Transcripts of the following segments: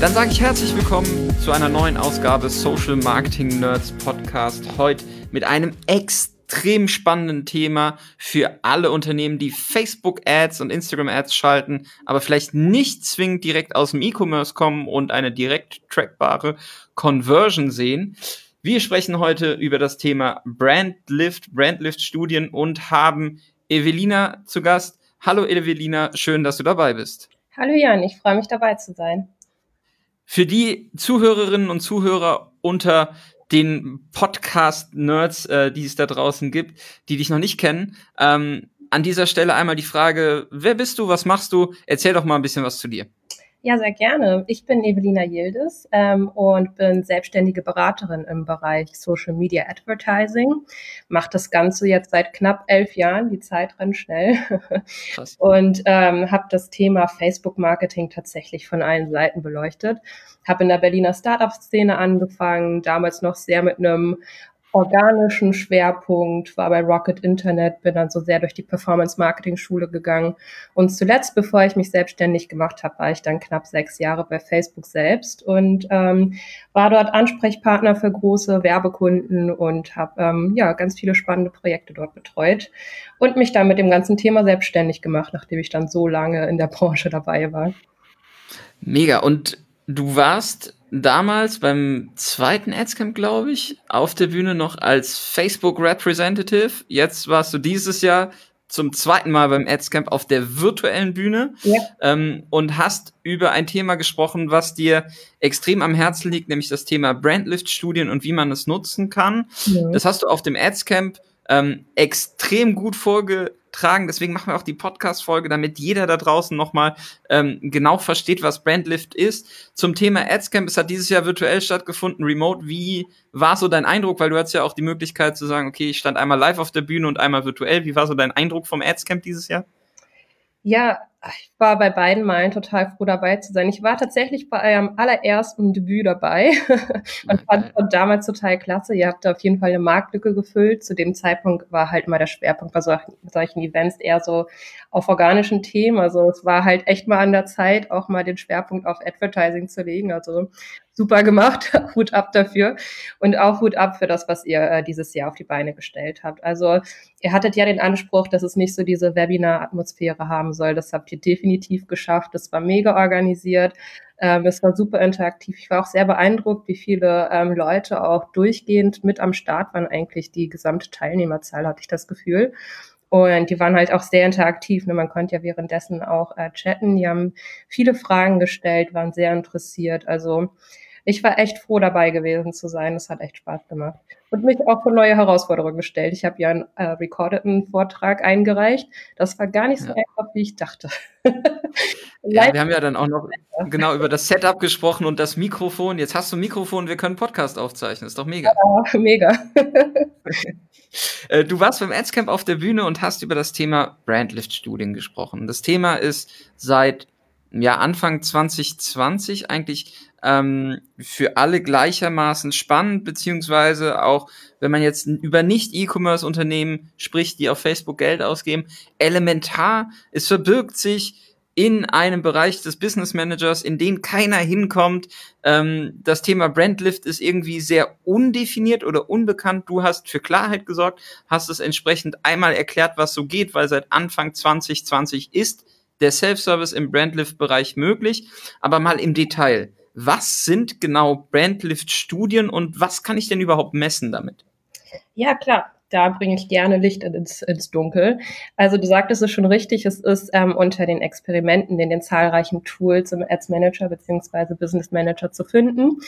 Dann sage ich herzlich willkommen zu einer neuen Ausgabe Social Marketing Nerds Podcast. Heute mit einem extrem spannenden Thema für alle Unternehmen, die Facebook Ads und Instagram Ads schalten, aber vielleicht nicht zwingend direkt aus dem E-Commerce kommen und eine direkt trackbare Conversion sehen. Wir sprechen heute über das Thema Brandlift, Brandlift Studien und haben Evelina zu Gast. Hallo Evelina, schön, dass du dabei bist. Hallo Jan, ich freue mich dabei zu sein. Für die Zuhörerinnen und Zuhörer unter den Podcast-Nerds, äh, die es da draußen gibt, die dich noch nicht kennen, ähm, an dieser Stelle einmal die Frage, wer bist du, was machst du? Erzähl doch mal ein bisschen was zu dir. Ja, sehr gerne. Ich bin Evelina Yildiz ähm, und bin selbstständige Beraterin im Bereich Social Media Advertising. Mache das Ganze jetzt seit knapp elf Jahren. Die Zeit rennt schnell. Krass. Und ähm, habe das Thema Facebook Marketing tatsächlich von allen Seiten beleuchtet. Habe in der Berliner Startup-Szene angefangen, damals noch sehr mit einem organischen Schwerpunkt, war bei Rocket Internet, bin dann so sehr durch die Performance-Marketing-Schule gegangen. Und zuletzt, bevor ich mich selbstständig gemacht habe, war ich dann knapp sechs Jahre bei Facebook selbst und ähm, war dort Ansprechpartner für große Werbekunden und habe ähm, ja ganz viele spannende Projekte dort betreut und mich dann mit dem ganzen Thema selbstständig gemacht, nachdem ich dann so lange in der Branche dabei war. Mega. Und du warst damals beim zweiten Adscamp, glaube ich, auf der Bühne noch als Facebook Representative. Jetzt warst du dieses Jahr zum zweiten Mal beim Adscamp auf der virtuellen Bühne ja. ähm, und hast über ein Thema gesprochen, was dir extrem am Herzen liegt, nämlich das Thema Brandlift-Studien und wie man es nutzen kann. Ja. Das hast du auf dem Adscamp ähm, extrem gut vorge tragen. Deswegen machen wir auch die Podcast-Folge, damit jeder da draußen nochmal ähm, genau versteht, was Brandlift ist. Zum Thema Adscamp, es hat dieses Jahr virtuell stattgefunden, remote. Wie war so dein Eindruck? Weil du hattest ja auch die Möglichkeit zu sagen, okay, ich stand einmal live auf der Bühne und einmal virtuell. Wie war so dein Eindruck vom Adscamp dieses Jahr? Ja, ich war bei beiden Malen total froh dabei zu sein. Ich war tatsächlich bei eurem allerersten Debüt dabei und fand von damals total klasse. Ihr habt da auf jeden Fall eine Marktlücke gefüllt. Zu dem Zeitpunkt war halt mal der Schwerpunkt bei solchen, solchen Events eher so auf organischen Themen. Also es war halt echt mal an der Zeit, auch mal den Schwerpunkt auf Advertising zu legen. Also super gemacht, Hut ab dafür und auch Hut ab für das, was ihr äh, dieses Jahr auf die Beine gestellt habt. Also ihr hattet ja den Anspruch, dass es nicht so diese Webinar-Atmosphäre haben soll. Das habt ihr definitiv geschafft. Es war mega organisiert. Ähm, es war super interaktiv. Ich war auch sehr beeindruckt, wie viele ähm, Leute auch durchgehend mit am Start waren. Eigentlich die gesamte Teilnehmerzahl hatte ich das Gefühl. Und die waren halt auch sehr interaktiv. Ne? Man konnte ja währenddessen auch äh, chatten. Die haben viele Fragen gestellt, waren sehr interessiert. Also ich war echt froh dabei gewesen zu sein. Es hat echt Spaß gemacht. Und mich auch vor neue Herausforderungen gestellt. Ich habe ja einen äh, recordeten Vortrag eingereicht. Das war gar nicht so ja. einfach, wie ich dachte. ja, wir haben ja dann auch noch genau über das Setup gesprochen und das Mikrofon. Jetzt hast du ein Mikrofon, wir können Podcast aufzeichnen. ist doch mega. Ja, mega. Äh, du warst beim Adscamp auf der Bühne und hast über das Thema Brandlift-Studien gesprochen. Das Thema ist seit ja, Anfang 2020 eigentlich ähm, für alle gleichermaßen spannend, beziehungsweise auch, wenn man jetzt über Nicht-E-Commerce-Unternehmen spricht, die auf Facebook Geld ausgeben, elementar, es verbirgt sich in einem Bereich des Business Managers, in den keiner hinkommt. Ähm, das Thema Brandlift ist irgendwie sehr undefiniert oder unbekannt. Du hast für Klarheit gesorgt, hast es entsprechend einmal erklärt, was so geht, weil seit Anfang 2020 ist der Self-Service im Brandlift-Bereich möglich. Aber mal im Detail was sind genau Brandlift-Studien und was kann ich denn überhaupt messen damit? Ja, klar da bringe ich gerne Licht ins, ins Dunkel. Also du sagtest es schon richtig, es ist ähm, unter den Experimenten in den zahlreichen Tools im Ads Manager beziehungsweise Business Manager zu finden.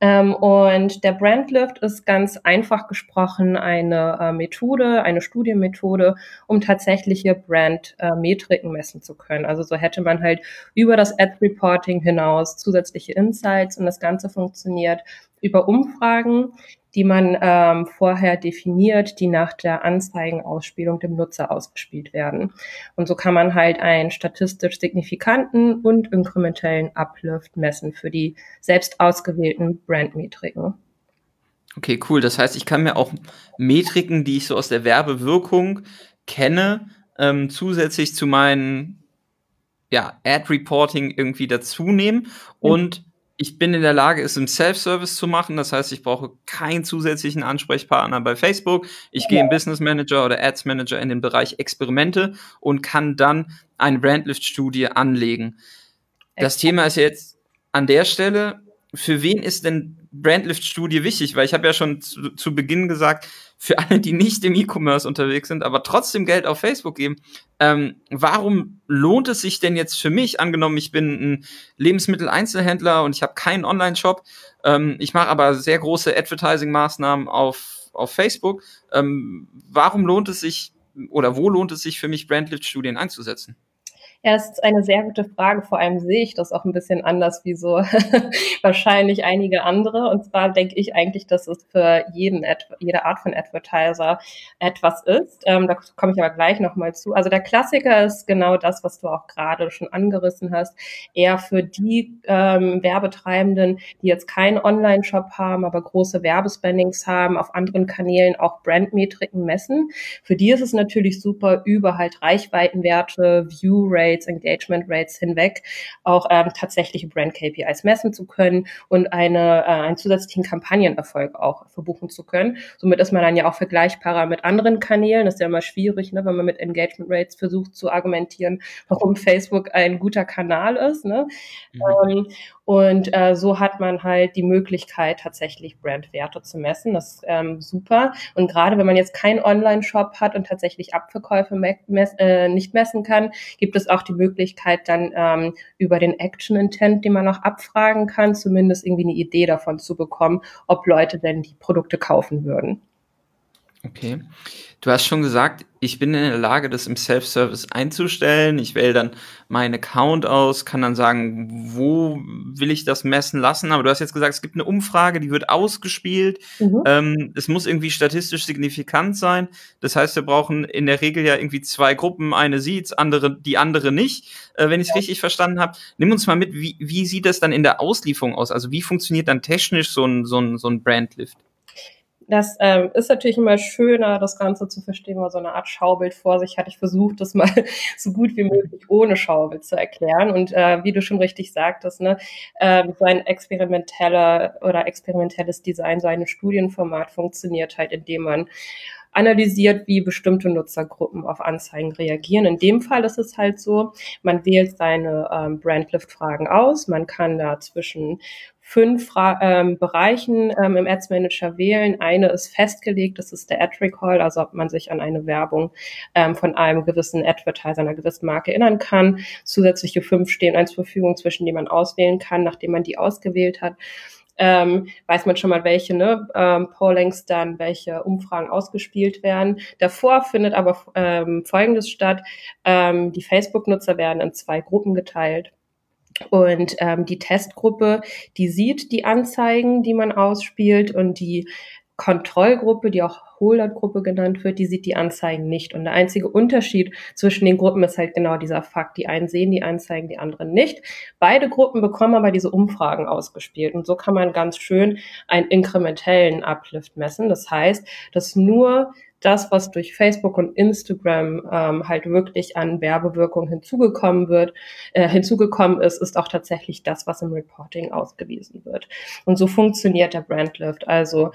Ähm, und der Brandlift ist ganz einfach gesprochen eine äh, Methode, eine Studienmethode, um tatsächliche Brand-Metriken äh, messen zu können. Also so hätte man halt über das Ad Reporting hinaus zusätzliche Insights und das Ganze funktioniert über Umfragen, die man ähm, vorher definiert, die nach der Anzeigenausspielung dem Nutzer ausgespielt werden. Und so kann man halt einen statistisch signifikanten und inkrementellen Uplift messen für die selbst ausgewählten Brandmetriken. Okay, cool. Das heißt, ich kann mir auch Metriken, die ich so aus der Werbewirkung kenne, ähm, zusätzlich zu meinen ja, Ad-Reporting irgendwie dazu nehmen. Und ich bin in der Lage, es im Self-Service zu machen. Das heißt, ich brauche keinen zusätzlichen Ansprechpartner bei Facebook. Ich gehe im Business Manager oder Ads Manager in den Bereich Experimente und kann dann eine Brandlift-Studie anlegen. Das Thema ist jetzt an der Stelle, für wen ist denn Brandlift-Studie wichtig? Weil ich habe ja schon zu, zu, Beginn gesagt, für alle, die nicht im E-Commerce unterwegs sind, aber trotzdem Geld auf Facebook geben, ähm, warum lohnt es sich denn jetzt für mich, angenommen, ich bin ein Lebensmitteleinzelhändler und ich habe keinen Online-Shop, ähm, ich mache aber sehr große Advertising-Maßnahmen auf, auf Facebook, ähm, warum lohnt es sich oder wo lohnt es sich für mich, Brandlift-Studien einzusetzen? Ja, es ist eine sehr gute Frage. Vor allem sehe ich das auch ein bisschen anders wie so wahrscheinlich einige andere. Und zwar denke ich eigentlich, dass es für jeden, jede Art von Advertiser etwas ist. Ähm, da komme ich aber gleich nochmal zu. Also der Klassiker ist genau das, was du auch gerade schon angerissen hast. Eher für die ähm, Werbetreibenden, die jetzt keinen Online-Shop haben, aber große Werbespendings haben, auf anderen Kanälen auch Brandmetriken messen. Für die ist es natürlich super, über halt Reichweitenwerte, View-Rate, Rates, Engagement Rates hinweg auch ähm, tatsächliche Brand KPIs messen zu können und eine, äh, einen zusätzlichen Kampagnenerfolg auch verbuchen zu können. Somit ist man dann ja auch vergleichbarer mit anderen Kanälen. Das ist ja immer schwierig, ne, wenn man mit Engagement Rates versucht zu argumentieren, warum Facebook ein guter Kanal ist. Ne? Mhm. Ähm, und äh, so hat man halt die Möglichkeit, tatsächlich Brandwerte zu messen. Das ist ähm, super. Und gerade wenn man jetzt keinen Online-Shop hat und tatsächlich Abverkäufe mess äh, nicht messen kann, gibt es auch die Möglichkeit, dann ähm, über den Action Intent, den man noch abfragen kann, zumindest irgendwie eine Idee davon zu bekommen, ob Leute denn die Produkte kaufen würden. Okay. Du hast schon gesagt, ich bin in der Lage, das im Self-Service einzustellen. Ich wähle dann meinen Account aus, kann dann sagen, wo will ich das messen lassen. Aber du hast jetzt gesagt, es gibt eine Umfrage, die wird ausgespielt. Mhm. Ähm, es muss irgendwie statistisch signifikant sein. Das heißt, wir brauchen in der Regel ja irgendwie zwei Gruppen. Eine sieht andere, die andere nicht, äh, wenn ich es ja. richtig verstanden habe. Nimm uns mal mit, wie, wie sieht das dann in der Auslieferung aus? Also wie funktioniert dann technisch so ein, so ein, so ein Brandlift? Das ähm, ist natürlich immer schöner, das Ganze zu verstehen, man so eine Art Schaubild vor sich hat. Ich versuche das mal so gut wie möglich ohne Schaubild zu erklären. Und äh, wie du schon richtig sagtest, ne, äh, so ein experimenteller oder experimentelles Design, so ein Studienformat funktioniert halt, indem man analysiert, wie bestimmte Nutzergruppen auf Anzeigen reagieren. In dem Fall ist es halt so, man wählt seine ähm, Brandlift-Fragen aus, man kann da zwischen fünf Fra ähm, Bereichen ähm, im Ads Manager wählen. Eine ist festgelegt, das ist der Ad Recall, also ob man sich an eine Werbung ähm, von einem gewissen Advertiser, einer gewissen Marke erinnern kann. Zusätzliche fünf stehen eins zur Verfügung, zwischen die man auswählen kann, nachdem man die ausgewählt hat. Ähm, weiß man schon mal, welche ne, ähm, Pollings dann, welche Umfragen ausgespielt werden. Davor findet aber ähm, Folgendes statt. Ähm, die Facebook-Nutzer werden in zwei Gruppen geteilt. Und ähm, die Testgruppe, die sieht die Anzeigen, die man ausspielt und die Kontrollgruppe, die auch Holdout-Gruppe genannt wird, die sieht die Anzeigen nicht. Und der einzige Unterschied zwischen den Gruppen ist halt genau dieser Fakt. Die einen sehen die Anzeigen, die anderen nicht. Beide Gruppen bekommen aber diese Umfragen ausgespielt. Und so kann man ganz schön einen inkrementellen Uplift messen. Das heißt, dass nur das, was durch Facebook und Instagram ähm, halt wirklich an Werbewirkung hinzugekommen wird, äh, hinzugekommen ist, ist auch tatsächlich das, was im Reporting ausgewiesen wird. Und so funktioniert der Brandlift. Also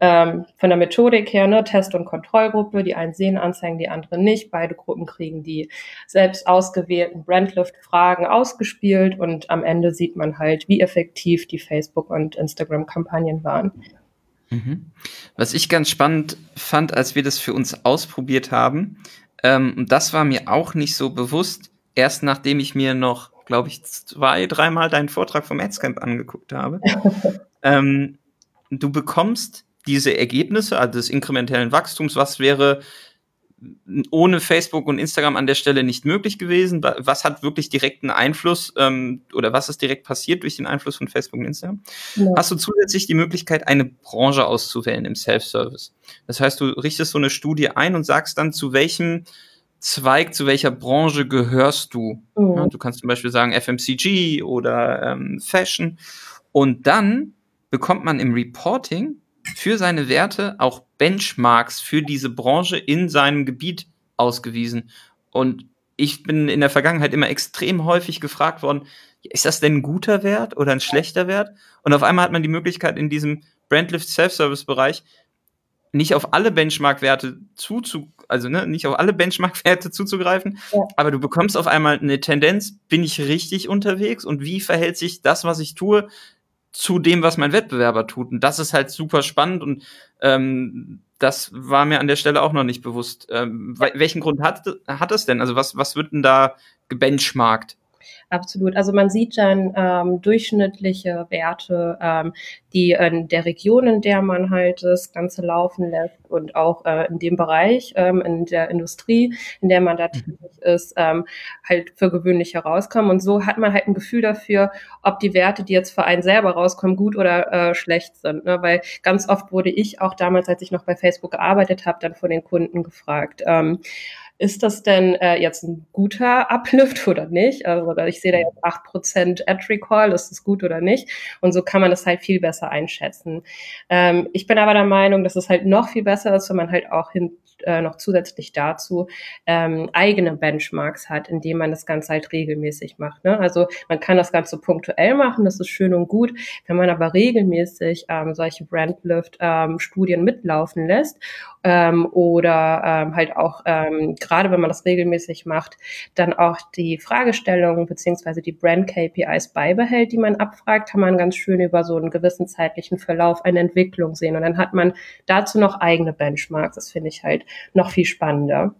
ähm, von der Methodik her, ne, Test- und Kontrollgruppe, die einen sehen Anzeigen, die anderen nicht. Beide Gruppen kriegen die selbst ausgewählten Brandlift-Fragen ausgespielt und am Ende sieht man halt, wie effektiv die Facebook- und Instagram-Kampagnen waren. Mhm. Was ich ganz spannend fand, als wir das für uns ausprobiert haben, ähm, und das war mir auch nicht so bewusst, erst nachdem ich mir noch, glaube ich, zwei, dreimal deinen Vortrag vom Adscamp angeguckt habe. ähm, du bekommst diese Ergebnisse, also des inkrementellen Wachstums, was wäre ohne Facebook und Instagram an der Stelle nicht möglich gewesen? Was hat wirklich direkten Einfluss ähm, oder was ist direkt passiert durch den Einfluss von Facebook und Instagram? Ja. Hast du zusätzlich die Möglichkeit, eine Branche auszuwählen im Self-Service? Das heißt, du richtest so eine Studie ein und sagst dann, zu welchem Zweig, zu welcher Branche gehörst du? Mhm. Ja, du kannst zum Beispiel sagen FMCG oder ähm, Fashion. Und dann bekommt man im Reporting für seine Werte auch Benchmarks für diese Branche in seinem Gebiet ausgewiesen. Und ich bin in der Vergangenheit immer extrem häufig gefragt worden, ist das denn ein guter Wert oder ein schlechter Wert? Und auf einmal hat man die Möglichkeit in diesem Brandlift Self-Service-Bereich nicht auf alle Benchmark-Werte zuzu, also ne, nicht auf alle Benchmark-Werte zuzugreifen, ja. aber du bekommst auf einmal eine Tendenz, bin ich richtig unterwegs und wie verhält sich das, was ich tue, zu dem, was mein Wettbewerber tut. Und das ist halt super spannend und ähm, das war mir an der Stelle auch noch nicht bewusst. Ähm, welchen Grund hat, hat es denn? Also was, was wird denn da gebenchmarkt? Absolut. Also man sieht dann ähm, durchschnittliche Werte, ähm, die in der Region, in der man halt das Ganze laufen lässt und auch äh, in dem Bereich, ähm, in der Industrie, in der man da mhm. tätig ist, ähm, halt für gewöhnlich herauskommen. Und so hat man halt ein Gefühl dafür, ob die Werte, die jetzt für einen selber rauskommen, gut oder äh, schlecht sind. Ne? Weil ganz oft wurde ich auch damals, als ich noch bei Facebook gearbeitet habe, dann von den Kunden gefragt. Ähm, ist das denn äh, jetzt ein guter Uplift oder nicht? Also ich sehe da jetzt acht Prozent Ad Recall, ist das gut oder nicht? Und so kann man das halt viel besser einschätzen. Ähm, ich bin aber der Meinung, dass es halt noch viel besser ist, wenn man halt auch hin, äh, noch zusätzlich dazu ähm, eigene Benchmarks hat, indem man das Ganze halt regelmäßig macht. Ne? Also man kann das Ganze punktuell machen, das ist schön und gut. Wenn man aber regelmäßig ähm, solche Brandlift-Studien ähm, mitlaufen lässt ähm, oder ähm, halt auch ähm, gerade wenn man das regelmäßig macht, dann auch die Fragestellungen beziehungsweise die Brand-KPIs beibehält, die man abfragt, kann man ganz schön über so einen gewissen zeitlichen Verlauf eine Entwicklung sehen. Und dann hat man dazu noch eigene Benchmarks. Das finde ich halt noch viel spannender.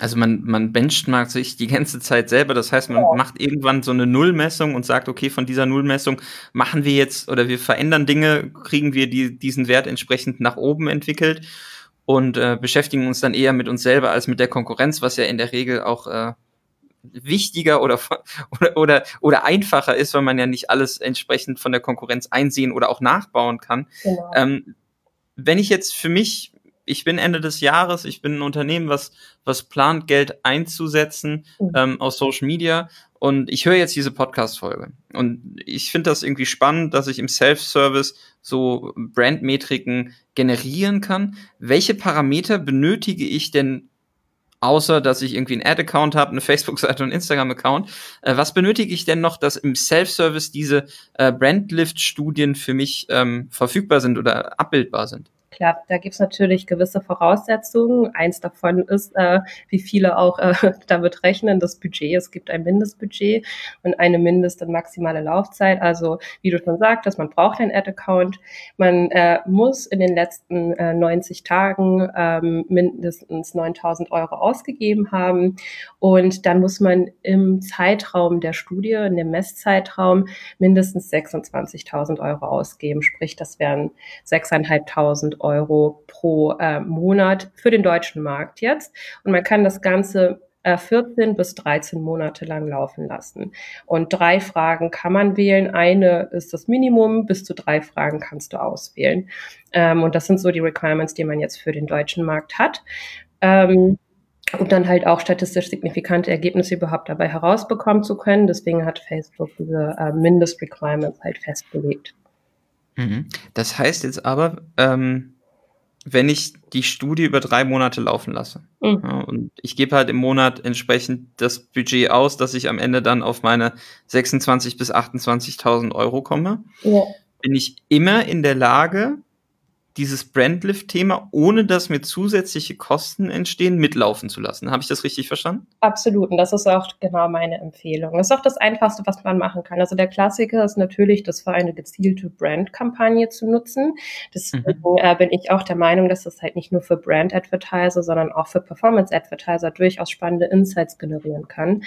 Also man, man benchmarkt sich die ganze Zeit selber. Das heißt, man ja. macht irgendwann so eine Nullmessung und sagt, okay, von dieser Nullmessung machen wir jetzt oder wir verändern Dinge, kriegen wir die, diesen Wert entsprechend nach oben entwickelt und äh, beschäftigen uns dann eher mit uns selber als mit der Konkurrenz, was ja in der Regel auch äh, wichtiger oder, oder, oder, oder einfacher ist, weil man ja nicht alles entsprechend von der Konkurrenz einsehen oder auch nachbauen kann. Genau. Ähm, wenn ich jetzt für mich ich bin Ende des Jahres, ich bin ein Unternehmen, was, was plant, Geld einzusetzen mhm. ähm, aus Social Media und ich höre jetzt diese Podcast-Folge. Und ich finde das irgendwie spannend, dass ich im Self-Service so Brandmetriken generieren kann. Welche Parameter benötige ich denn außer dass ich irgendwie einen Ad-Account habe, eine Facebook-Seite und einen Instagram-Account. Äh, was benötige ich denn noch, dass im Self-Service diese äh, Brandlift-Studien für mich ähm, verfügbar sind oder abbildbar sind? Klar, da gibt's natürlich gewisse Voraussetzungen. Eins davon ist, äh, wie viele auch äh, damit rechnen, das Budget. Es gibt ein Mindestbudget und eine Mindest- und maximale Laufzeit. Also wie du schon sagtest, man braucht einen Ad-Account. Man äh, muss in den letzten äh, 90 Tagen ähm, mindestens 9000 Euro ausgegeben haben. Und dann muss man im Zeitraum der Studie, in dem Messzeitraum, mindestens 26.000 Euro ausgeben. Sprich, das wären 6.500 Euro pro äh, Monat für den deutschen Markt jetzt. Und man kann das Ganze 14 äh, bis 13 Monate lang laufen lassen. Und drei Fragen kann man wählen. Eine ist das Minimum, bis zu drei Fragen kannst du auswählen. Ähm, und das sind so die Requirements, die man jetzt für den deutschen Markt hat. Ähm, um dann halt auch statistisch signifikante Ergebnisse überhaupt dabei herausbekommen zu können. Deswegen hat Facebook diese äh, Mindest-Requirements halt festgelegt. Mhm. Das heißt jetzt aber, ähm, wenn ich die Studie über drei Monate laufen lasse mhm. ja, und ich gebe halt im Monat entsprechend das Budget aus, dass ich am Ende dann auf meine 26.000 bis 28.000 Euro komme, ja. bin ich immer in der Lage, dieses Brandlift-Thema, ohne dass mir zusätzliche Kosten entstehen, mitlaufen zu lassen. Habe ich das richtig verstanden? Absolut. Und das ist auch genau meine Empfehlung. Das ist auch das Einfachste, was man machen kann. Also der Klassiker ist natürlich, das für eine gezielte Brand-Kampagne zu nutzen. Deswegen mhm. äh, bin ich auch der Meinung, dass das halt nicht nur für Brand-Advertiser, sondern auch für Performance-Advertiser durchaus spannende Insights generieren kann.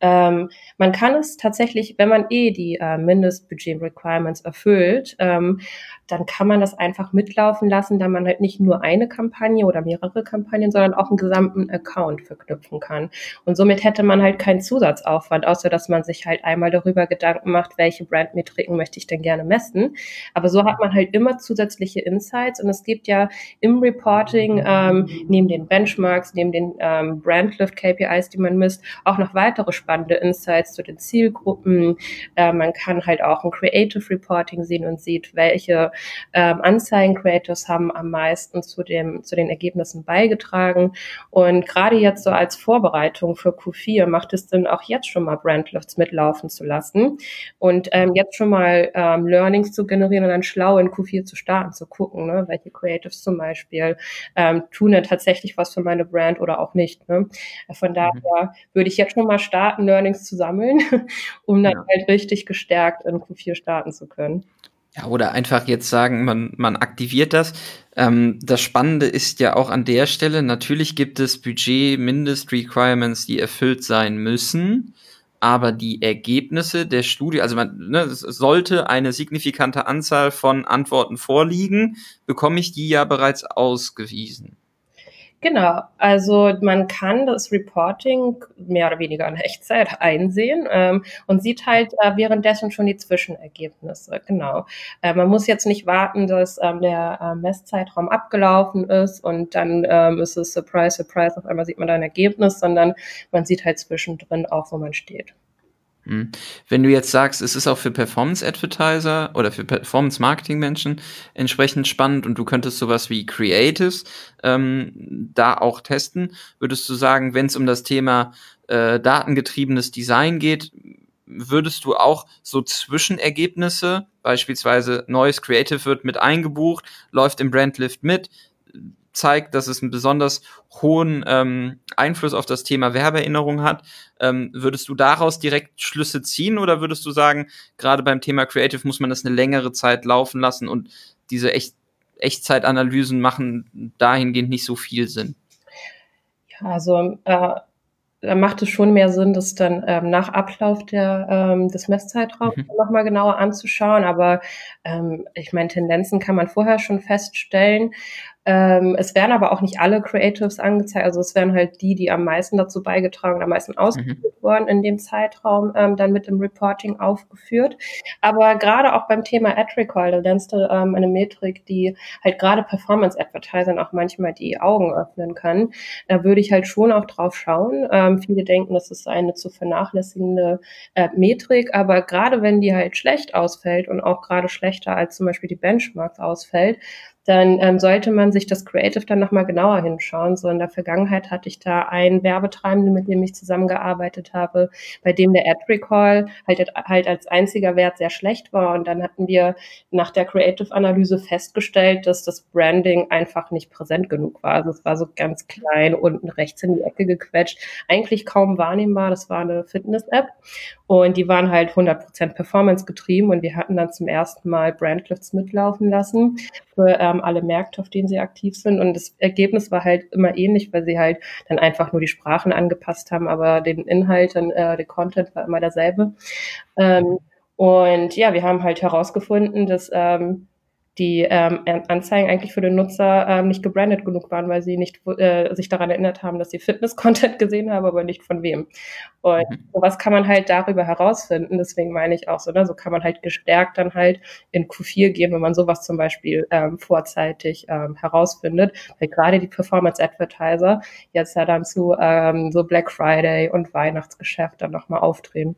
Ähm, man kann es tatsächlich, wenn man eh die äh, Mindestbudget-Requirements erfüllt, ähm, dann kann man das einfach mitlaufen lassen, da man halt nicht nur eine Kampagne oder mehrere Kampagnen, sondern auch einen gesamten Account verknüpfen kann. Und somit hätte man halt keinen Zusatzaufwand, außer dass man sich halt einmal darüber Gedanken macht, welche Brandmetriken möchte ich denn gerne messen. Aber so hat man halt immer zusätzliche Insights und es gibt ja im Reporting ähm, neben den Benchmarks, neben den ähm, Brandlift KPIs, die man misst, auch noch weitere spannende Insights zu den Zielgruppen. Äh, man kann halt auch ein Creative Reporting sehen und sieht, welche ähm, Anzeigen Creatives haben am meisten zu dem, zu den Ergebnissen beigetragen. Und gerade jetzt so als Vorbereitung für Q4 macht es Sinn, auch jetzt schon mal Brandlifts mitlaufen zu lassen und ähm, jetzt schon mal ähm, Learnings zu generieren und dann schlau in Q4 zu starten, zu gucken, ne, welche Creatives zum Beispiel ähm, tun denn tatsächlich was für meine Brand oder auch nicht. Ne? Von mhm. daher würde ich jetzt schon mal starten, Learnings zu sammeln, um dann ja. halt richtig gestärkt in Q4 starten zu können. Ja, oder einfach jetzt sagen, man, man aktiviert das. Ähm, das Spannende ist ja auch an der Stelle, natürlich gibt es Budget-Mindest-Requirements, die erfüllt sein müssen, aber die Ergebnisse der Studie, also man, ne, sollte eine signifikante Anzahl von Antworten vorliegen, bekomme ich die ja bereits ausgewiesen. Genau, also man kann das Reporting mehr oder weniger in Echtzeit einsehen ähm, und sieht halt äh, währenddessen schon die Zwischenergebnisse. Genau. Äh, man muss jetzt nicht warten, dass ähm, der äh, Messzeitraum abgelaufen ist und dann ähm, ist es Surprise, Surprise, auf einmal sieht man da ein Ergebnis, sondern man sieht halt zwischendrin auch, wo man steht. Hm. Wenn du jetzt sagst, es ist auch für Performance-Advertiser oder für Performance-Marketing-Menschen entsprechend spannend und du könntest sowas wie Creatives ähm, da auch testen, würdest du sagen, wenn es um das Thema äh, datengetriebenes Design geht, würdest du auch so Zwischenergebnisse, beispielsweise neues Creative wird mit eingebucht, läuft im Brandlift mit, zeigt, dass es einen besonders hohen ähm, Einfluss auf das Thema Werbeerinnerung hat. Ähm, würdest du daraus direkt Schlüsse ziehen oder würdest du sagen, gerade beim Thema Creative muss man das eine längere Zeit laufen lassen und diese Echt Echtzeitanalysen machen dahingehend nicht so viel Sinn? Ja, also äh, da macht es schon mehr Sinn, das dann ähm, nach Ablauf der, ähm, des Messzeitraums mhm. nochmal genauer anzuschauen. Aber ähm, ich meine, Tendenzen kann man vorher schon feststellen. Ähm, es werden aber auch nicht alle Creatives angezeigt. Also es werden halt die, die am meisten dazu beigetragen, am meisten ausgeführt mhm. worden in dem Zeitraum, ähm, dann mit dem Reporting aufgeführt. Aber gerade auch beim Thema Ad Recall, da lernst du ähm, eine Metrik, die halt gerade Performance Advertisern auch manchmal die Augen öffnen kann. Da würde ich halt schon auch drauf schauen. Ähm, viele denken, das ist eine zu vernachlässigende äh, Metrik, aber gerade wenn die halt schlecht ausfällt und auch gerade schlechter als zum Beispiel die Benchmarks ausfällt, dann ähm, sollte man sich das Creative dann nochmal genauer hinschauen. So in der Vergangenheit hatte ich da einen Werbetreibenden, mit dem ich zusammengearbeitet habe, bei dem der Ad Recall halt, halt als einziger Wert sehr schlecht war. Und dann hatten wir nach der Creative-Analyse festgestellt, dass das Branding einfach nicht präsent genug war. Also es war so ganz klein unten rechts in die Ecke gequetscht, eigentlich kaum wahrnehmbar. Das war eine Fitness-App. Und die waren halt 100% Performance getrieben und wir hatten dann zum ersten Mal Brandlifts mitlaufen lassen für ähm, alle Märkte, auf denen sie aktiv sind. Und das Ergebnis war halt immer ähnlich, weil sie halt dann einfach nur die Sprachen angepasst haben, aber den Inhalt, und, äh, der Content war immer derselbe. Ähm, und ja, wir haben halt herausgefunden, dass ähm, die ähm, Anzeigen eigentlich für den Nutzer ähm, nicht gebrandet genug waren, weil sie nicht äh, sich daran erinnert haben, dass sie Fitness-Content gesehen haben, aber nicht von wem. Und mhm. sowas kann man halt darüber herausfinden. Deswegen meine ich auch so, ne, so kann man halt gestärkt dann halt in Q4 gehen, wenn man sowas zum Beispiel ähm, vorzeitig ähm, herausfindet. Weil gerade die Performance-Advertiser jetzt ja dann zu ähm, so Black Friday und Weihnachtsgeschäft dann nochmal aufdrehen.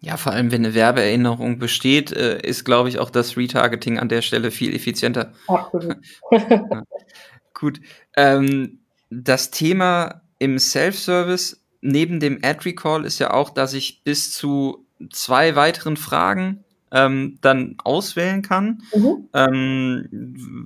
Ja, vor allem, wenn eine Werbeerinnerung besteht, äh, ist, glaube ich, auch das Retargeting an der Stelle viel effizienter. Absolut. ja. Gut. Ähm, das Thema im Self-Service neben dem Ad-Recall ist ja auch, dass ich bis zu zwei weiteren Fragen ähm, dann auswählen kann. Mhm. Ähm,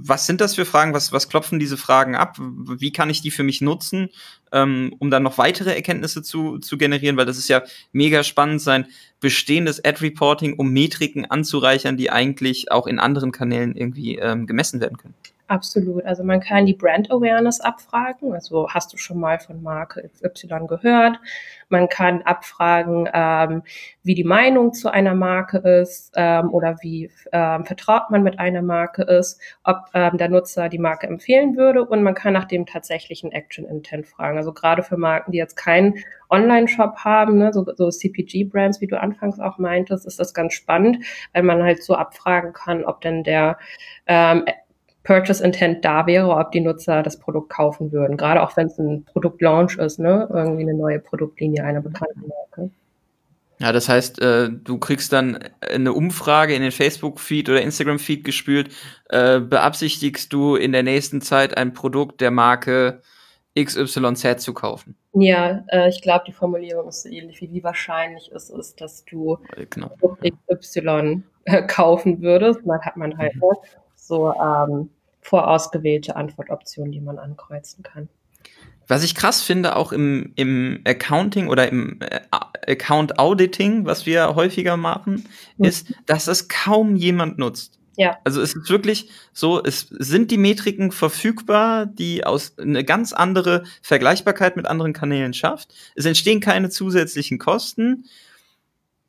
was sind das für Fragen? Was, was klopfen diese Fragen ab? Wie kann ich die für mich nutzen, ähm, um dann noch weitere Erkenntnisse zu, zu generieren? Weil das ist ja mega spannend, sein bestehendes Ad-Reporting, um Metriken anzureichern, die eigentlich auch in anderen Kanälen irgendwie ähm, gemessen werden können. Absolut. Also man kann die Brand Awareness abfragen. Also hast du schon mal von Marke XY gehört? Man kann abfragen, ähm, wie die Meinung zu einer Marke ist ähm, oder wie ähm, vertraut man mit einer Marke ist, ob ähm, der Nutzer die Marke empfehlen würde und man kann nach dem tatsächlichen Action Intent fragen. Also gerade für Marken, die jetzt keinen Online-Shop haben, ne, so, so CPG-Brands, wie du anfangs auch meintest, ist das ganz spannend, weil man halt so abfragen kann, ob denn der ähm, Purchase Intent da wäre, ob die Nutzer das Produkt kaufen würden. Gerade auch wenn es ein Produktlaunch ist, ne? Irgendwie eine neue Produktlinie einer bekannten Marke. Ja, das heißt, äh, du kriegst dann eine Umfrage in den Facebook-Feed oder Instagram-Feed gespült. Äh, beabsichtigst du in der nächsten Zeit ein Produkt der Marke XYZ zu kaufen? Ja, äh, ich glaube, die Formulierung ist so ähnlich wie wie wahrscheinlich ist es, dass du genau. Produkt XY äh, kaufen würdest. Man hat man halt mhm. So ähm, vorausgewählte Antwortoptionen, die man ankreuzen kann. Was ich krass finde, auch im, im Accounting oder im äh, Account Auditing, was wir häufiger machen, mhm. ist, dass es kaum jemand nutzt. Ja. Also es ist wirklich so, es sind die Metriken verfügbar, die aus eine ganz andere Vergleichbarkeit mit anderen Kanälen schafft. Es entstehen keine zusätzlichen Kosten.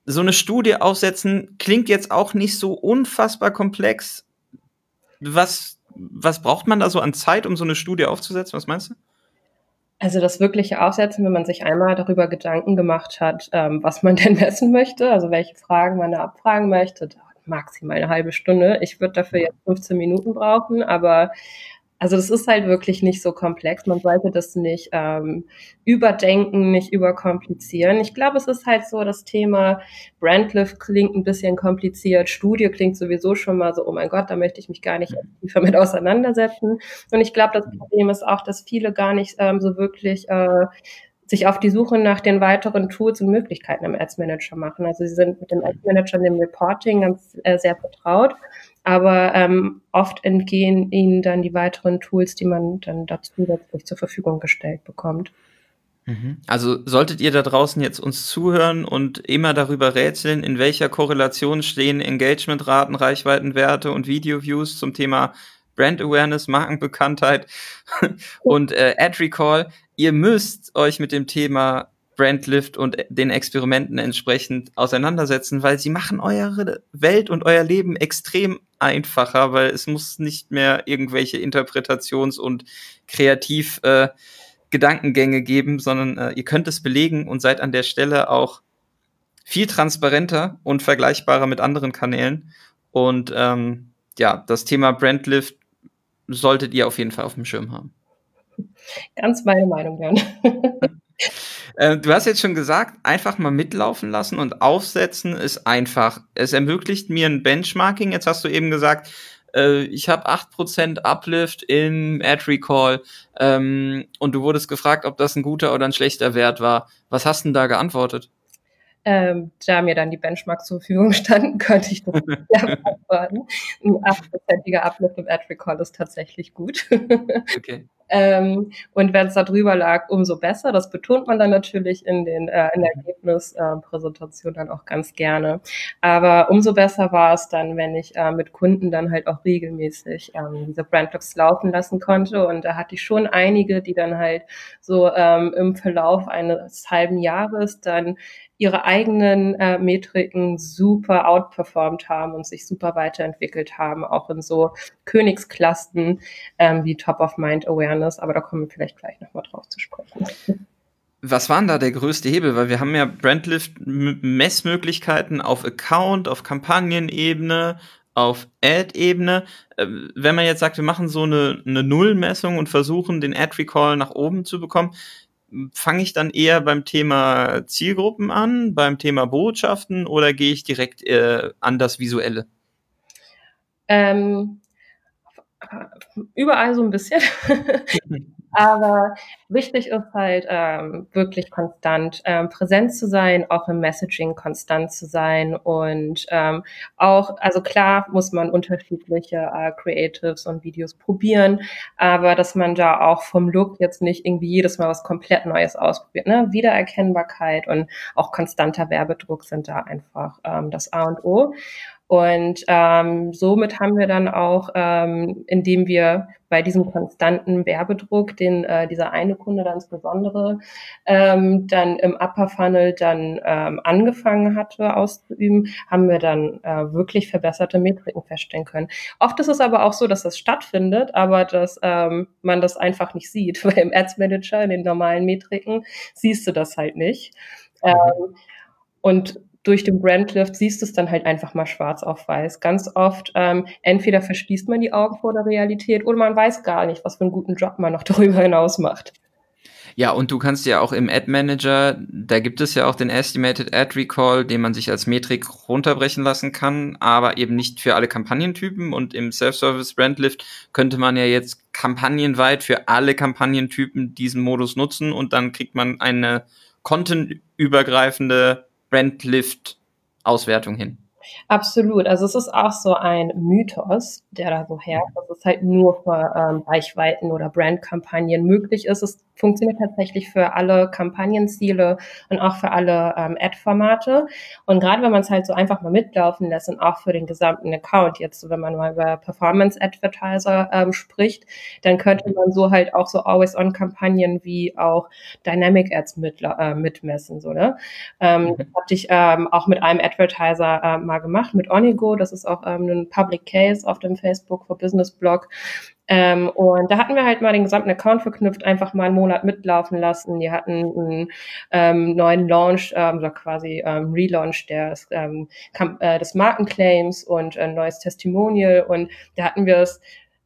So eine Studie aufsetzen klingt jetzt auch nicht so unfassbar komplex. Was, was braucht man da so an Zeit, um so eine Studie aufzusetzen? Was meinst du? Also das wirkliche Aufsetzen, wenn man sich einmal darüber Gedanken gemacht hat, ähm, was man denn messen möchte, also welche Fragen man da abfragen möchte, dauert maximal eine halbe Stunde. Ich würde dafür jetzt 15 Minuten brauchen, aber also das ist halt wirklich nicht so komplex. Man sollte das nicht ähm, überdenken, nicht überkomplizieren. Ich glaube, es ist halt so, das Thema Brandlift klingt ein bisschen kompliziert, Studie klingt sowieso schon mal so, oh mein Gott, da möchte ich mich gar nicht tiefer mit auseinandersetzen. Und ich glaube, das Problem ist auch, dass viele gar nicht ähm, so wirklich äh, sich auf die Suche nach den weiteren Tools und Möglichkeiten im Ads Manager machen. Also sie sind mit dem Ads Manager und dem Reporting ganz äh, sehr vertraut, aber ähm, oft entgehen ihnen dann die weiteren Tools, die man dann dazu zusätzlich zur Verfügung gestellt bekommt. Mhm. Also solltet ihr da draußen jetzt uns zuhören und immer darüber rätseln, in welcher Korrelation stehen Engagementraten, Reichweitenwerte und Video-Views zum Thema Brand Awareness, Markenbekanntheit und äh, Ad Recall. Ihr müsst euch mit dem Thema Brandlift und den Experimenten entsprechend auseinandersetzen, weil sie machen eure Welt und euer Leben extrem einfacher, weil es muss nicht mehr irgendwelche Interpretations- und Kreativ- äh, Gedankengänge geben, sondern äh, ihr könnt es belegen und seid an der Stelle auch viel transparenter und vergleichbarer mit anderen Kanälen. Und ähm, ja, das Thema Brandlift solltet ihr auf jeden Fall auf dem Schirm haben. Ganz meine Meinung, Jan. Äh, du hast jetzt schon gesagt, einfach mal mitlaufen lassen und aufsetzen ist einfach. Es ermöglicht mir ein Benchmarking. Jetzt hast du eben gesagt, äh, ich habe 8% Uplift im Ad Recall ähm, und du wurdest gefragt, ob das ein guter oder ein schlechter Wert war. Was hast du denn da geantwortet? Ähm, da mir dann die Benchmarks zur Verfügung standen, könnte ich das beantworten. Ein achtprozentiger Uplift im Ad Recall ist tatsächlich gut. okay. Ähm, und wenn es da drüber lag, umso besser. Das betont man dann natürlich in den äh, in der Ergebnispräsentation äh, dann auch ganz gerne. Aber umso besser war es dann, wenn ich äh, mit Kunden dann halt auch regelmäßig ähm, diese Brandlooks laufen lassen konnte. Und da hatte ich schon einige, die dann halt so ähm, im Verlauf eines halben Jahres dann ihre eigenen äh, Metriken super outperformed haben und sich super weiterentwickelt haben, auch in so Königsklassen ähm, wie Top of Mind Awareness. Aber da kommen wir vielleicht gleich nochmal drauf zu sprechen. Was war denn da der größte Hebel? Weil wir haben ja Brandlift Messmöglichkeiten auf Account, auf Kampagnenebene, auf Ad-Ebene. Äh, wenn man jetzt sagt, wir machen so eine, eine Nullmessung und versuchen, den Ad-Recall nach oben zu bekommen, fange ich dann eher beim Thema Zielgruppen an, beim Thema Botschaften oder gehe ich direkt äh, an das Visuelle? Ähm, überall so ein bisschen. Aber wichtig ist halt ähm, wirklich konstant ähm, präsent zu sein, auch im Messaging konstant zu sein und ähm, auch, also klar muss man unterschiedliche äh, Creatives und Videos probieren, aber dass man da auch vom Look jetzt nicht irgendwie jedes Mal was komplett Neues ausprobiert. Ne? Wiedererkennbarkeit und auch konstanter Werbedruck sind da einfach ähm, das A und O. Und ähm, somit haben wir dann auch, ähm, indem wir bei diesem konstanten Werbedruck, den äh, dieser eine Kunde dann insbesondere ähm, dann im Upper Funnel dann ähm, angefangen hatte auszuüben, haben wir dann äh, wirklich verbesserte Metriken feststellen können. Oft ist es aber auch so, dass das stattfindet, aber dass ähm, man das einfach nicht sieht, weil im Ads Manager in den normalen Metriken siehst du das halt nicht. Ähm, und durch den Brandlift siehst du es dann halt einfach mal schwarz auf weiß. Ganz oft ähm, entweder verschließt man die Augen vor der Realität oder man weiß gar nicht, was für einen guten Job man noch darüber hinaus macht. Ja, und du kannst ja auch im Ad Manager, da gibt es ja auch den Estimated Ad Recall, den man sich als Metrik runterbrechen lassen kann, aber eben nicht für alle Kampagnentypen. Und im Self-Service Brandlift könnte man ja jetzt kampagnenweit für alle Kampagnentypen diesen Modus nutzen und dann kriegt man eine contentübergreifende Brandlift-Auswertung hin. Absolut. Also es ist auch so ein Mythos, der da so herrscht, dass es halt nur für ähm, Reichweiten oder Brandkampagnen möglich ist. Es funktioniert tatsächlich für alle Kampagnenziele und auch für alle ähm, Ad-Formate. Und gerade wenn man es halt so einfach mal mitlaufen lässt und auch für den gesamten Account, jetzt wenn man mal über Performance-Advertiser ähm, spricht, dann könnte man so halt auch so Always-On-Kampagnen wie auch Dynamic Ads mit, äh, mitmessen. So, ne? ähm, mhm. Das hatte ich ähm, auch mit einem Advertiser äh, mal gemacht, mit Onigo. Das ist auch ähm, ein Public Case auf dem Facebook for Business Blog. Ähm, und da hatten wir halt mal den gesamten Account verknüpft, einfach mal einen Monat mitlaufen lassen. Die hatten einen ähm, neuen Launch, ähm, oder quasi ähm, Relaunch des, ähm, äh, des Markenclaims und ein neues Testimonial. Und da hatten wir es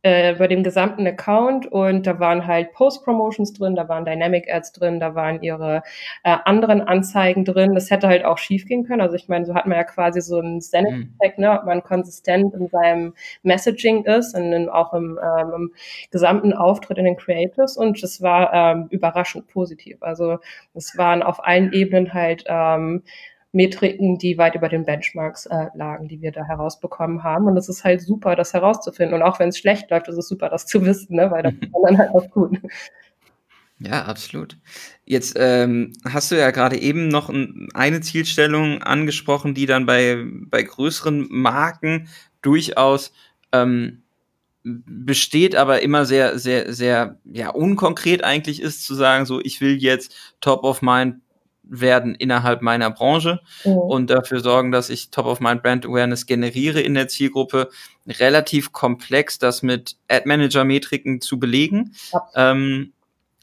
äh, bei dem gesamten Account und da waren halt Post-Promotions drin, da waren Dynamic Ads drin, da waren ihre äh, anderen Anzeigen drin. Das hätte halt auch schief gehen können. Also ich meine, so hat man ja quasi so einen Senate-Effekt, ne, ob man konsistent in seinem Messaging ist und in, auch im, ähm, im, gesamten Auftritt in den Creatives und das war ähm, überraschend positiv. Also es waren auf allen Ebenen halt ähm, Metriken, die weit über den Benchmarks äh, lagen, die wir da herausbekommen haben. Und es ist halt super, das herauszufinden. Und auch wenn es schlecht läuft, ist es super, das zu wissen, ne? weil das kann dann halt auch gut. Ja, absolut. Jetzt ähm, hast du ja gerade eben noch ein, eine Zielstellung angesprochen, die dann bei, bei größeren Marken durchaus ähm, besteht, aber immer sehr, sehr, sehr ja, unkonkret eigentlich ist, zu sagen, so, ich will jetzt Top of Mind werden innerhalb meiner Branche mhm. und dafür sorgen, dass ich Top of Mind Brand Awareness generiere in der Zielgruppe. Relativ komplex, das mit Ad Manager Metriken zu belegen. Ähm,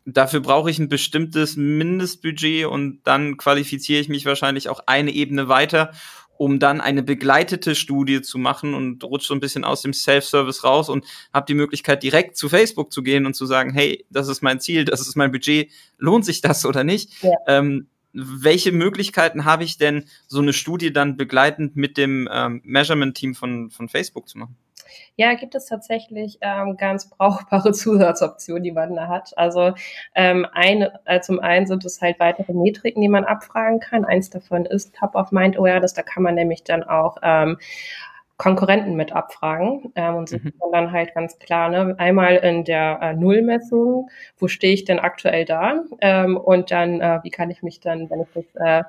dafür brauche ich ein bestimmtes Mindestbudget und dann qualifiziere ich mich wahrscheinlich auch eine Ebene weiter, um dann eine begleitete Studie zu machen und rutsche so ein bisschen aus dem Self-Service raus und habe die Möglichkeit, direkt zu Facebook zu gehen und zu sagen, hey, das ist mein Ziel, das ist mein Budget, lohnt sich das oder nicht? Ja. Ähm, welche Möglichkeiten habe ich denn, so eine Studie dann begleitend mit dem ähm, Measurement-Team von, von Facebook zu machen? Ja, gibt es tatsächlich ähm, ganz brauchbare Zusatzoptionen, die man da hat. Also ähm, eine, äh, zum einen sind es halt weitere Metriken, die man abfragen kann. Eins davon ist Top of Mind Awareness. Da kann man nämlich dann auch ähm, Konkurrenten mit abfragen ähm, und sieht mhm. dann halt ganz klar, ne, einmal in der äh, Nullmessung, wo stehe ich denn aktuell da ähm, und dann, äh, wie kann ich mich dann, wenn ich das äh,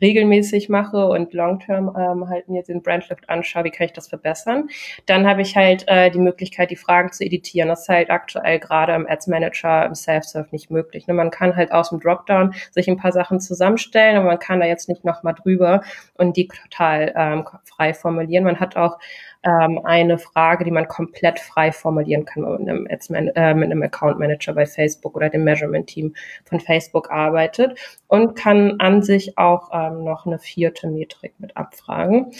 regelmäßig mache und long-term ähm, halt mir den Brandlift anschaue, wie kann ich das verbessern. Dann habe ich halt äh, die Möglichkeit, die Fragen zu editieren. Das ist halt aktuell gerade im Ads Manager, im Self-Serve nicht möglich. Ne? Man kann halt aus dem Dropdown sich ein paar Sachen zusammenstellen, aber man kann da jetzt nicht nochmal drüber und die total ähm, frei formulieren. Man hat auch ähm, eine Frage, die man komplett frei formulieren kann, wenn man mit einem, äh, mit einem Account Manager bei Facebook oder dem Measurement Team von Facebook arbeitet und kann an sich auch ähm, noch eine vierte Metrik mit abfragen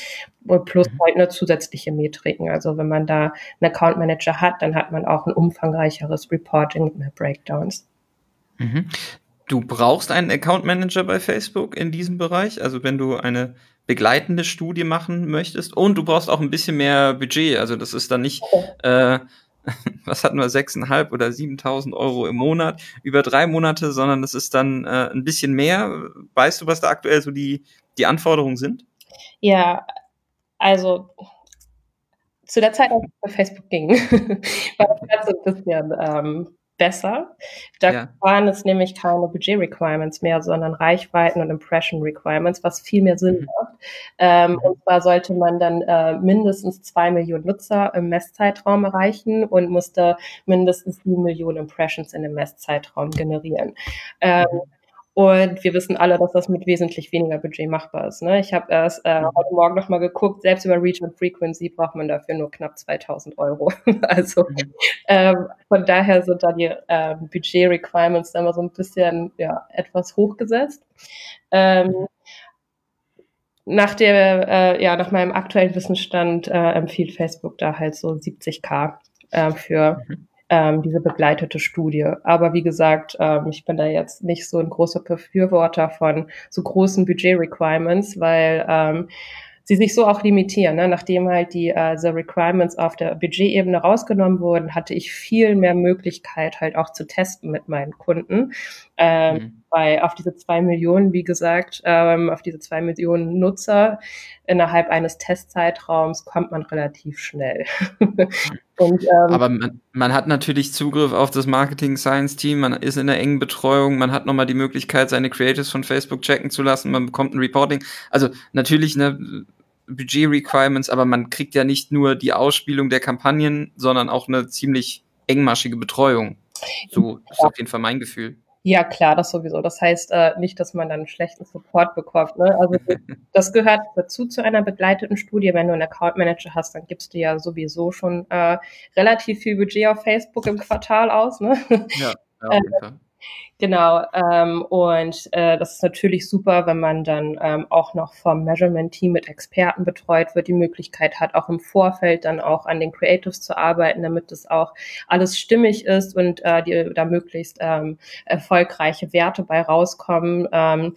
plus mhm. halt eine zusätzliche Metriken. Also wenn man da einen Account Manager hat, dann hat man auch ein umfangreicheres Reporting mit mehr Breakdowns. Mhm. Du brauchst einen Account Manager bei Facebook in diesem Bereich. Also wenn du eine begleitende Studie machen möchtest. Und du brauchst auch ein bisschen mehr Budget. Also das ist dann nicht, äh, was hatten wir, 6.500 oder 7.000 Euro im Monat über drei Monate, sondern das ist dann äh, ein bisschen mehr. Weißt du, was da aktuell so die, die Anforderungen sind? Ja, also zu der Zeit, als ich bei Facebook ging, war das so ein bisschen ähm, besser. Da ja. waren es nämlich keine Budget-Requirements mehr, sondern Reichweiten- und Impression-Requirements, was viel mehr Sinn mhm. macht. Ähm. Und zwar sollte man dann äh, mindestens zwei Millionen Nutzer im Messzeitraum erreichen und musste mindestens sieben Millionen Impressions in dem Messzeitraum generieren. Ähm, mhm. Und wir wissen alle, dass das mit wesentlich weniger Budget machbar ist. Ne? Ich habe erst äh, heute Morgen nochmal geguckt, selbst über Reach und Frequency braucht man dafür nur knapp 2000 Euro. also mhm. ähm, von daher sind da die äh, Budget-Requirements dann mal so ein bisschen ja, etwas hochgesetzt. Ähm, mhm. nach der, äh, ja, nach meinem aktuellen Wissensstand äh, empfiehlt Facebook da halt so 70k äh, für mhm ähm, diese begleitete Studie. Aber wie gesagt, ähm, ich bin da jetzt nicht so ein großer Befürworter von so großen Budget-Requirements, weil ähm, sie sich so auch limitieren. Ne? Nachdem halt die äh, the Requirements auf der Budgetebene rausgenommen wurden, hatte ich viel mehr Möglichkeit halt auch zu testen mit meinen Kunden. Ähm, mhm. Weil auf diese zwei Millionen, wie gesagt, ähm, auf diese zwei Millionen Nutzer innerhalb eines Testzeitraums kommt man relativ schnell. Und, ähm, Aber man, man, hat natürlich Zugriff auf das Marketing Science Team, man ist in der engen Betreuung, man hat nochmal die Möglichkeit, seine Creatives von Facebook checken zu lassen, man bekommt ein Reporting. Also natürlich eine Budget Requirements, aber man kriegt ja nicht nur die Ausspielung der Kampagnen, sondern auch eine ziemlich engmaschige Betreuung. So ist auf jeden Fall mein Gefühl. Ja, klar, das sowieso. Das heißt äh, nicht, dass man dann einen schlechten Support bekommt. Ne? Also das gehört dazu zu einer begleiteten Studie. Wenn du einen Account Manager hast, dann gibst du ja sowieso schon äh, relativ viel Budget auf Facebook im Quartal aus. Ne? Ja, ja Fall. Genau, ähm, und äh, das ist natürlich super, wenn man dann ähm, auch noch vom Measurement-Team mit Experten betreut wird, die Möglichkeit hat, auch im Vorfeld dann auch an den Creatives zu arbeiten, damit das auch alles stimmig ist und äh, die, da möglichst ähm, erfolgreiche Werte bei rauskommen. Ähm,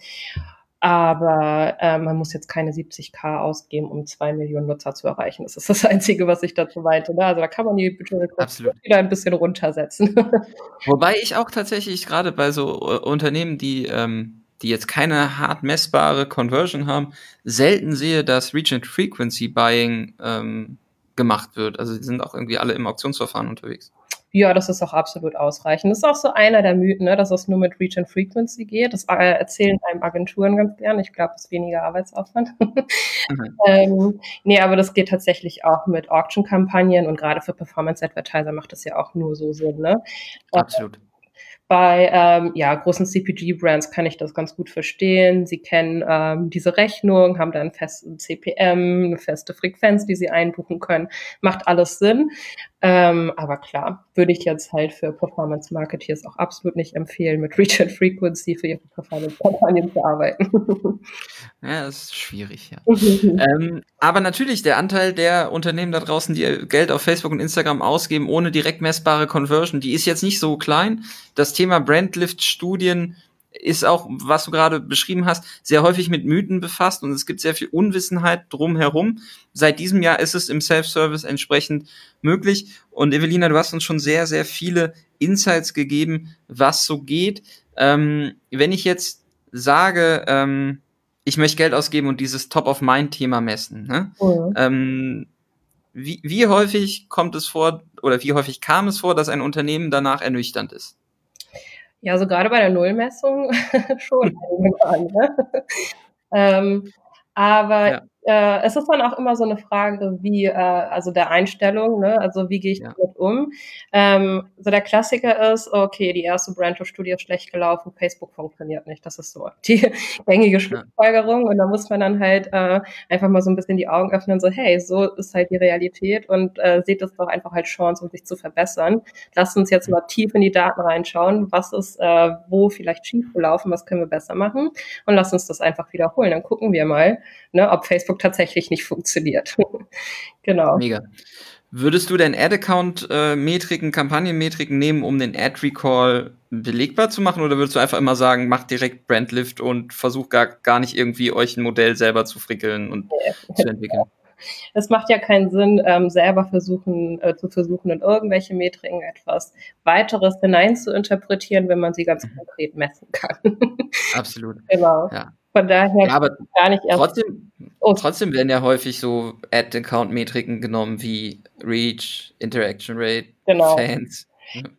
aber äh, man muss jetzt keine 70k ausgeben, um zwei Millionen Nutzer zu erreichen. Das ist das Einzige, was ich dazu meinte. Ne? Also da kann man die Budget wieder ein bisschen runtersetzen. Wobei ich auch tatsächlich gerade bei so uh, Unternehmen, die, ähm, die jetzt keine hart messbare Conversion haben, selten sehe, dass Region Frequency Buying ähm, gemacht wird. Also die sind auch irgendwie alle im Auktionsverfahren unterwegs. Ja, das ist auch absolut ausreichend. Das ist auch so einer der Mythen, ne, dass es nur mit Reach and Frequency geht. Das äh, erzählen einem Agenturen ganz gern. Ich glaube, es ist weniger Arbeitsaufwand. mhm. ähm, nee, aber das geht tatsächlich auch mit Auction-Kampagnen und gerade für Performance-Advertiser macht das ja auch nur so Sinn. Ne? Absolut. Bei ähm, ja, großen CPG-Brands kann ich das ganz gut verstehen. Sie kennen ähm, diese Rechnung, haben dann einen festen CPM, eine feste Frequenz, die sie einbuchen können. Macht alles Sinn. Ähm, aber klar, würde ich jetzt halt für Performance Marketeers auch absolut nicht empfehlen, mit Reach and Frequency für ihre Performance-Kampagnen zu arbeiten. ja, das ist schwierig, ja. ähm, aber natürlich, der Anteil der Unternehmen da draußen, die Geld auf Facebook und Instagram ausgeben, ohne direkt messbare Conversion, die ist jetzt nicht so klein. Das Thema Brandlift-Studien ist auch, was du gerade beschrieben hast, sehr häufig mit Mythen befasst und es gibt sehr viel Unwissenheit drumherum. Seit diesem Jahr ist es im Self-Service entsprechend möglich. Und Evelina, du hast uns schon sehr, sehr viele Insights gegeben, was so geht. Ähm, wenn ich jetzt sage, ähm, ich möchte Geld ausgeben und dieses Top-of-Mind-Thema messen, ne? Mhm. Ähm, wie, wie häufig kommt es vor oder wie häufig kam es vor, dass ein Unternehmen danach ernüchternd ist? Ja, also gerade bei der Nullmessung schon einige ne? ähm, aber ja äh, es ist dann auch immer so eine Frage, wie, äh, also der Einstellung, ne? also wie gehe ich ja. damit um. Ähm, so der Klassiker ist, okay, die erste Brando-Studie ist schlecht gelaufen, Facebook funktioniert nicht. Das ist so die gängige Schlussfolgerung. Und da muss man dann halt äh, einfach mal so ein bisschen die Augen öffnen, so, hey, so ist halt die Realität und äh, seht es doch einfach als Chance, um sich zu verbessern. Lasst uns jetzt mal tief in die Daten reinschauen, was ist äh, wo vielleicht schief gelaufen, was können wir besser machen und lasst uns das einfach wiederholen. Dann gucken wir mal, ne, ob Facebook tatsächlich nicht funktioniert. genau. Mega. Würdest du denn Ad-Account-Metriken, Kampagnenmetriken nehmen, um den Ad-Recall belegbar zu machen? Oder würdest du einfach immer sagen, macht direkt Brandlift und versucht gar, gar nicht irgendwie euch ein Modell selber zu frickeln und ja. zu entwickeln? Es macht ja keinen Sinn, ähm, selber versuchen, äh, zu versuchen, in irgendwelche Metriken etwas weiteres hinein zu interpretieren, wenn man sie ganz mhm. konkret messen kann. Absolut. genau. Ja. Von daher ja, aber gar nicht erst. Trotzdem, oh. trotzdem werden ja häufig so Ad-Account-Metriken genommen wie Reach, Interaction Rate, genau. Fans.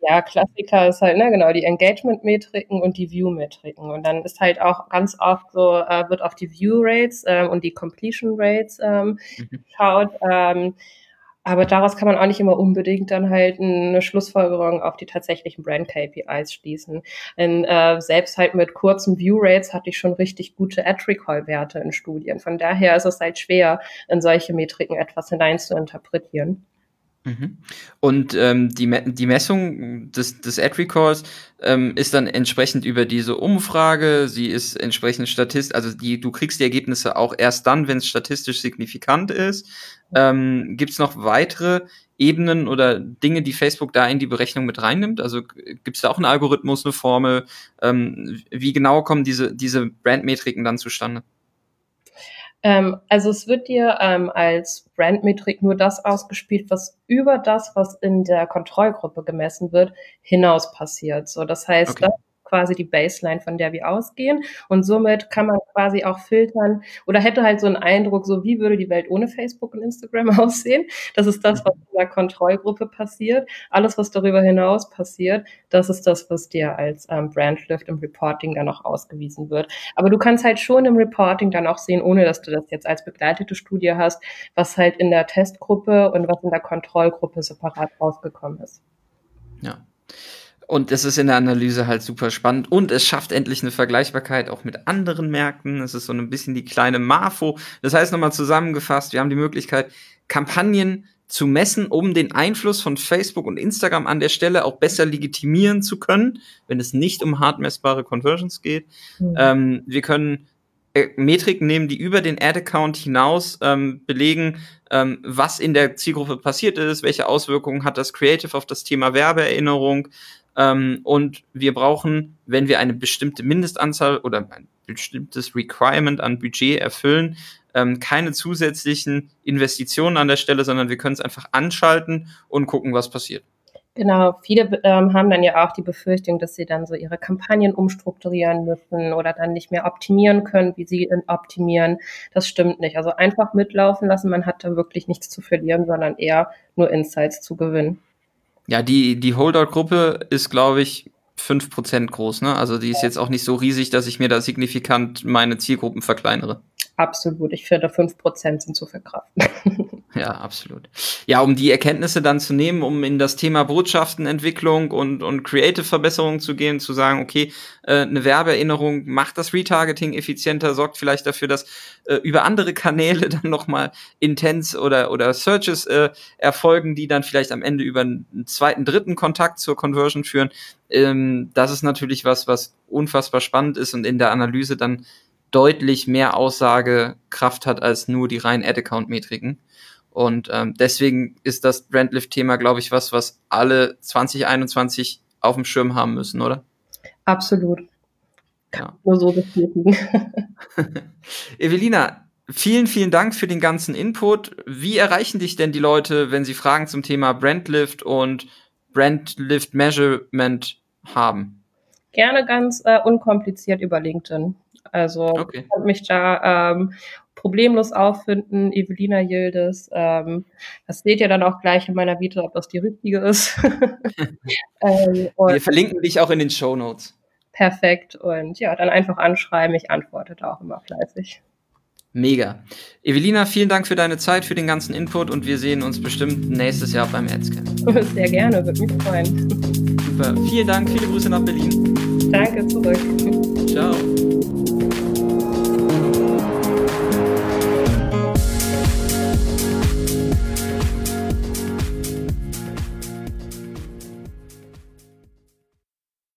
Ja, Klassiker ist halt, ne, genau, die Engagement-Metriken und die View-Metriken. Und dann ist halt auch ganz oft so, äh, wird auf die View-Rates ähm, und die Completion-Rates ähm, mhm. schaut. Ähm, aber daraus kann man auch nicht immer unbedingt dann halt eine Schlussfolgerung auf die tatsächlichen Brand-KPIs schließen. Denn äh, selbst halt mit kurzen View-Rates hatte ich schon richtig gute Ad-Recall-Werte in Studien. Von daher ist es halt schwer, in solche Metriken etwas hinein zu interpretieren. Mhm. Und ähm, die, die Messung des, des Ad Recalls ähm, ist dann entsprechend über diese Umfrage, sie ist entsprechend statistisch, also die, du kriegst die Ergebnisse auch erst dann, wenn es statistisch signifikant ist. Ähm, Gibt es noch weitere Ebenen oder Dinge, die Facebook da in die Berechnung mit reinnimmt? Also gibt es da auch einen Algorithmus, eine Formel? Ähm, wie genau kommen diese, diese Brandmetriken dann zustande? Ähm, also es wird dir ähm, als Brandmetrik nur das ausgespielt, was über das, was in der Kontrollgruppe gemessen wird, hinaus passiert. So, das heißt, okay. das quasi die Baseline, von der wir ausgehen. Und somit kann man quasi auch filtern oder hätte halt so einen Eindruck, so wie würde die Welt ohne Facebook und Instagram aussehen. Das ist das, was in der Kontrollgruppe passiert. Alles, was darüber hinaus passiert, das ist das, was dir als ähm, Brandlift im Reporting dann auch ausgewiesen wird. Aber du kannst halt schon im Reporting dann auch sehen, ohne dass du das jetzt als begleitete Studie hast, was halt in der Testgruppe und was in der Kontrollgruppe separat rausgekommen ist. Ja. Und es ist in der Analyse halt super spannend und es schafft endlich eine Vergleichbarkeit auch mit anderen Märkten. Es ist so ein bisschen die kleine Marfo. Das heißt nochmal zusammengefasst, wir haben die Möglichkeit, Kampagnen zu messen, um den Einfluss von Facebook und Instagram an der Stelle auch besser legitimieren zu können, wenn es nicht um hart messbare Conversions geht. Mhm. Ähm, wir können äh, Metriken nehmen, die über den Ad-Account hinaus ähm, belegen, ähm, was in der Zielgruppe passiert ist, welche Auswirkungen hat das Creative auf das Thema Werbeerinnerung, ähm, und wir brauchen, wenn wir eine bestimmte Mindestanzahl oder ein bestimmtes Requirement an Budget erfüllen, ähm, keine zusätzlichen Investitionen an der Stelle, sondern wir können es einfach anschalten und gucken, was passiert. Genau, viele ähm, haben dann ja auch die Befürchtung, dass sie dann so ihre Kampagnen umstrukturieren müssen oder dann nicht mehr optimieren können, wie sie optimieren. Das stimmt nicht. Also einfach mitlaufen lassen, man hat da wirklich nichts zu verlieren, sondern eher nur Insights zu gewinnen. Ja, die, die Holdout-Gruppe ist, glaube ich, 5% groß, ne? Also die ist jetzt auch nicht so riesig, dass ich mir da signifikant meine Zielgruppen verkleinere. Absolut. Ich finde, 5% sind zu verkraften. Ja, absolut. Ja, um die Erkenntnisse dann zu nehmen, um in das Thema Botschaftenentwicklung und, und Creative-Verbesserung zu gehen, zu sagen, okay, äh, eine Werbeerinnerung macht das Retargeting effizienter, sorgt vielleicht dafür, dass äh, über andere Kanäle dann nochmal Intents oder, oder Searches äh, erfolgen, die dann vielleicht am Ende über einen zweiten, dritten Kontakt zur Conversion führen. Ähm, das ist natürlich was, was unfassbar spannend ist und in der Analyse dann deutlich mehr Aussagekraft hat als nur die reinen Ad-Account-Metriken. Und ähm, deswegen ist das Brandlift-Thema, glaube ich, was, was alle 2021 auf dem Schirm haben müssen, oder? Absolut. Ja. Nur so bestätigen. Evelina, vielen, vielen Dank für den ganzen Input. Wie erreichen dich denn die Leute, wenn sie Fragen zum Thema Brandlift und Brandlift Measurement haben? Gerne ganz äh, unkompliziert über LinkedIn. Also okay. mich da ähm, problemlos auffinden, Evelina Yildiz. Ähm, das seht ihr dann auch gleich in meiner Vita, ob das die richtige ist. ähm, Wir verlinken dich auch in den Show Notes. Perfekt. Und ja, dann einfach anschreiben. Ich antworte da auch immer fleißig. Mega. Evelina, vielen Dank für deine Zeit, für den ganzen Input und wir sehen uns bestimmt nächstes Jahr beim AdScan. Sehr gerne, würde mich freuen. Super. Vielen Dank, viele Grüße nach Berlin. Danke zurück. Ciao.